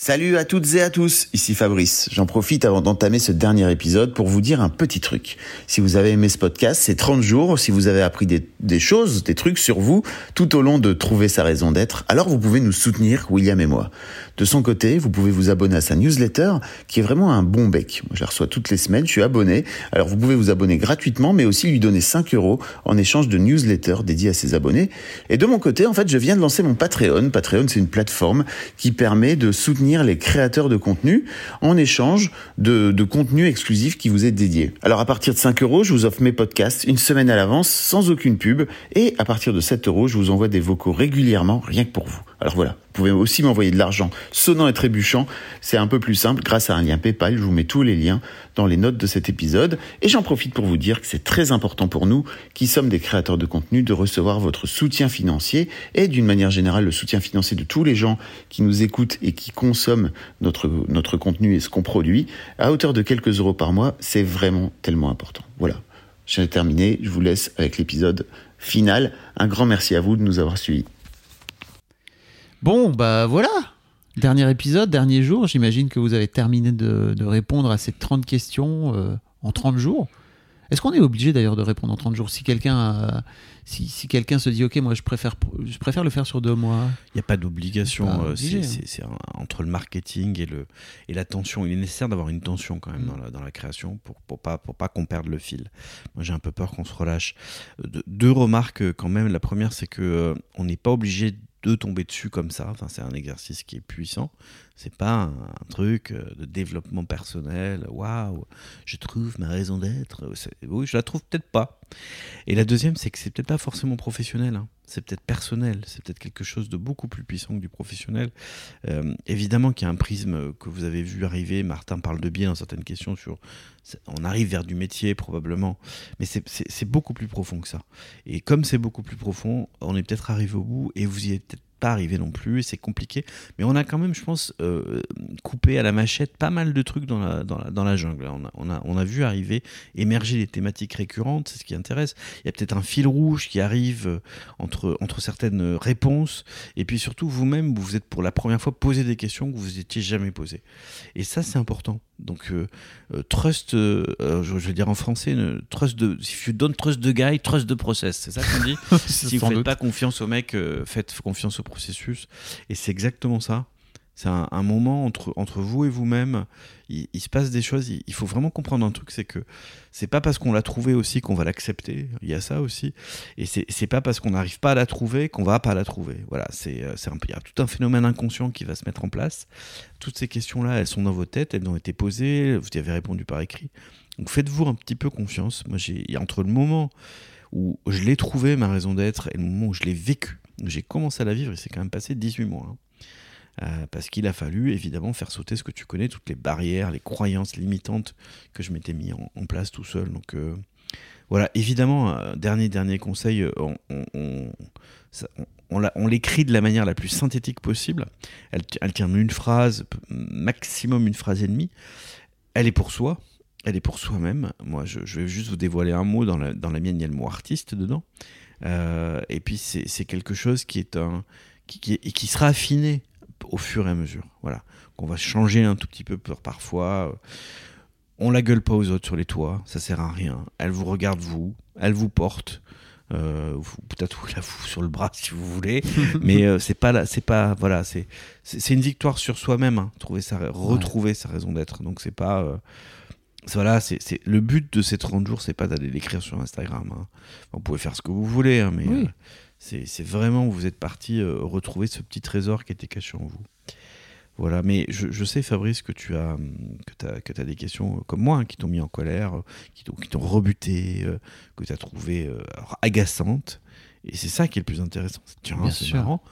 Salut à toutes et à tous, ici Fabrice. J'en profite avant d'entamer ce dernier épisode pour vous dire un petit truc. Si vous avez aimé ce podcast, c'est 30 jours. Si vous avez appris des, choses, des trucs sur vous tout au long de trouver sa raison d'être, alors vous pouvez nous soutenir, William et moi. De son côté, vous pouvez vous abonner à sa newsletter qui est vraiment un bon bec. Moi, je la reçois toutes les semaines, je suis abonné. Alors vous pouvez vous abonner gratuitement, mais aussi lui donner 5 euros en échange de newsletters dédiés à ses abonnés. Et de mon côté, en fait, je viens de lancer mon Patreon. Patreon, c'est une plateforme qui permet de soutenir les créateurs de contenu en échange de, de contenu exclusif qui vous est dédié. Alors à partir de 5 euros, je vous offre mes podcasts une semaine à l'avance sans aucune pub et à partir de 7 euros, je vous envoie des vocaux régulièrement rien que pour vous. Alors voilà, vous pouvez aussi m'envoyer de l'argent sonnant et trébuchant. C'est un peu plus simple grâce à un lien PayPal. Je vous mets tous les liens dans les notes de cet épisode. Et j'en profite pour vous dire que c'est très important pour nous, qui sommes des créateurs de contenu, de recevoir votre soutien financier et d'une manière générale le soutien financier de tous les gens qui nous écoutent et qui consomment notre, notre contenu et ce qu'on produit à hauteur de quelques euros par mois. C'est vraiment tellement important. Voilà. J'ai terminé. Je vous laisse avec l'épisode final. Un grand merci à vous de nous avoir suivis. Bon, bah voilà. Dernier épisode, dernier jour. J'imagine que vous avez terminé de, répondre à ces 30 questions euh, en 30 jours. Est-ce qu'on est obligé d'ailleurs de répondre en 30 jours? Si quelqu'un si, quelqu'un se dit ok moi je préfère je préfère le faire sur deux mois. Il n'y a pas d'obligation. Euh, c'est entre le marketing et le et la tension. Il est nécessaire d'avoir une tension quand même mm. dans, la, dans la création pour pour pas pour pas qu'on perde le fil. Moi j'ai un peu peur qu'on se relâche. Euh, deux remarques quand même. La première c'est que on n'est pas obligé de tomber dessus comme ça. Enfin, c'est un exercice qui est puissant. C'est pas un, truc euh, de développement personnel. Waouh, je trouve ma raison d'être. Oui, je la trouve peut-être pas. Et la deuxième, c'est que c'est peut-être pas forcément professionnel. Hein. C'est peut-être personnel. C'est peut-être quelque chose de beaucoup plus puissant que du professionnel. Euh, évidemment qu'il y a un prisme que vous avez vu arriver. Martin parle de biais dans certaines questions sur. On arrive vers du métier probablement, mais c'est beaucoup plus profond que ça. Et comme c'est beaucoup plus profond, on est peut-être arrivé au bout et vous y êtes peut-être pas arrivé non plus, c'est compliqué. Mais on a quand même, je pense, euh, coupé à la machette pas mal de trucs dans la, dans la, dans la jungle. On a, on, a, on a, vu arriver, émerger des thématiques récurrentes, c'est ce qui intéresse. Il y a peut-être un fil rouge qui arrive euh, entre, entre certaines réponses. Et puis surtout, vous-même, vous vous êtes pour la première fois posé des questions que vous n'étiez jamais posées. Et ça, c'est important. Donc, euh, trust, je, vais dire en français, trust de, if you don't trust the guy, trust the process. C'est ça qu'on dit Si vous ne faites pas confiance au mec, faites confiance au processus. Et c'est exactement ça. C'est un, moment entre, entre vous et vous-même. Il, se passe des choses. Il, faut vraiment comprendre un truc c'est que c'est pas parce qu'on l'a trouvé aussi qu'on va l'accepter. Il y a ça aussi. Et c'est pas parce qu'on n'arrive pas à la trouver qu'on va pas la trouver. Voilà, c'est euh, il y a tout un phénomène inconscient qui va se mettre en place. Toutes ces questions-là, elles sont dans vos têtes, elles ont été posées, vous y avez répondu par écrit. Donc faites-vous un petit peu confiance. Moi, j'ai entre le moment où je l'ai trouvé, ma raison d'être, et le moment où je l'ai vécu, j'ai commencé à la vivre, il s'est quand même passé 18 mois. Hein. Euh, parce qu'il a fallu évidemment faire sauter ce que tu connais, toutes les barrières, les croyances limitantes que je m'étais mis en, place tout seul. Donc euh, voilà, évidemment, euh, dernier dernier conseil, on, l'écrit de la manière la plus synthétique possible. Elle, tient une phrase, maximum une phrase et demie. Elle est pour soi, elle est pour soi-même. Moi, je, vais juste vous dévoiler un mot. Dans la mienne, il y a le mot artiste dedans. Euh, et puis c'est quelque chose qui est un qui, qui, sera affiné au fur et à mesure. Voilà, qu'on va changer un tout petit peu parfois. Euh, on la gueule pas aux autres sur les toits, ça sert à rien. Elle vous regarde vous, elle vous porte. Euh, peut-être vous la fout sur le bras si vous voulez, mais c'est pas c'est pas voilà, c'est c'est une victoire sur soi-même, hein, trouver sa retrouver sa raison d'être. Donc c'est pas voilà, c'est le but de ces 30 jours, c'est pas d'aller l'écrire sur Instagram. Hein. Vous pouvez faire ce que vous voulez, hein, mais euh, c'est vraiment vous êtes parti euh, retrouver ce petit trésor qui était caché en vous. Voilà, mais je, sais, Fabrice, que tu as, que as, des questions euh, comme moi hein, qui t'ont mis en colère, qui t'ont rebuté, que tu as trouvé agaçantes. Et c'est ça qui est le plus intéressant. Tiens, c'est marrant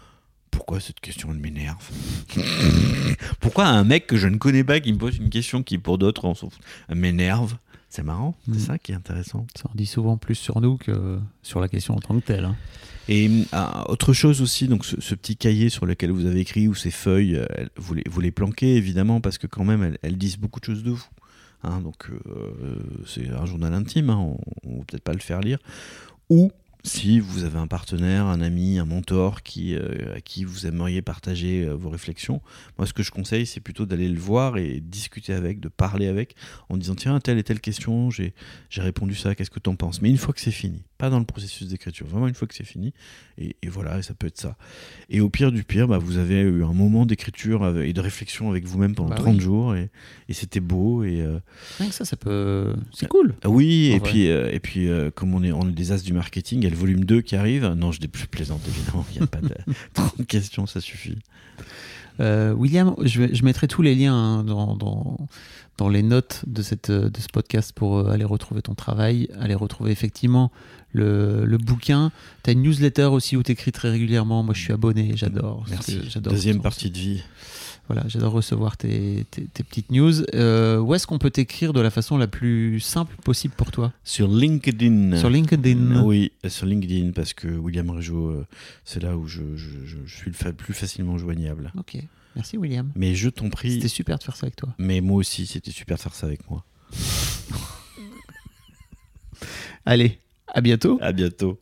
pourquoi cette question elle m'énerve Pourquoi un mec que je ne connais pas qui me pose une question qui pour d'autres m'énerve C'est marrant, c'est mm. ça qui est intéressant. Ça en dit souvent plus sur nous que sur la question en tant que telle. Hein. Et ah, autre chose aussi, donc ce, petit cahier sur lequel vous avez écrit ou ces feuilles, vous, les, vous les planquez évidemment parce que quand même elles, disent beaucoup de choses de vous. Hein. donc euh, c'est un journal intime, hein, on ne va peut-être pas le faire lire. Ou si vous avez un partenaire, un ami, un mentor qui, euh, à qui vous aimeriez partager euh, vos réflexions, moi ce que je conseille c'est plutôt d'aller le voir et discuter avec, de parler avec, en disant tiens telle et telle question, j'ai répondu ça, qu'est-ce que tu en penses? Mais une fois que c'est fini, pas dans le processus d'écriture, vraiment une fois que c'est fini, et, voilà, ça peut être ça. Et au pire du pire, bah, vous avez eu un moment d'écriture et de réflexion avec vous-même pendant 30 bah jours, et, c'était beau. Et, euh, ça, ça peut... C'est cool. oui, et puis, et puis comme on est, on est des as du marketing, elle volume 2 qui arrive. Non, je plus plaisante, évidemment. Il n'y a pas de 30 questions, ça suffit. Euh, William, je, je, mettrai tous les liens hein, dans, dans, dans, les notes de, cette, de ce podcast pour euh, aller retrouver ton travail, aller retrouver effectivement le, le bouquin. Tu as une newsletter aussi où tu écris très régulièrement. Moi, je suis abonné, j'adore. Merci. Deuxième partie de vie. Voilà, j'adore recevoir tes, petites news. Euh, où est-ce qu'on peut t'écrire de la façon la plus simple possible pour toi? Sur LinkedIn. Sur LinkedIn Oui, sur LinkedIn, parce que William Régeau, euh, c'est là où je, suis le plus facilement joignable. Ok, merci William. Mais je t'en prie. C'était super de faire ça avec toi. Mais moi aussi, c'était super de faire ça avec moi. Allez, à bientôt. À bientôt.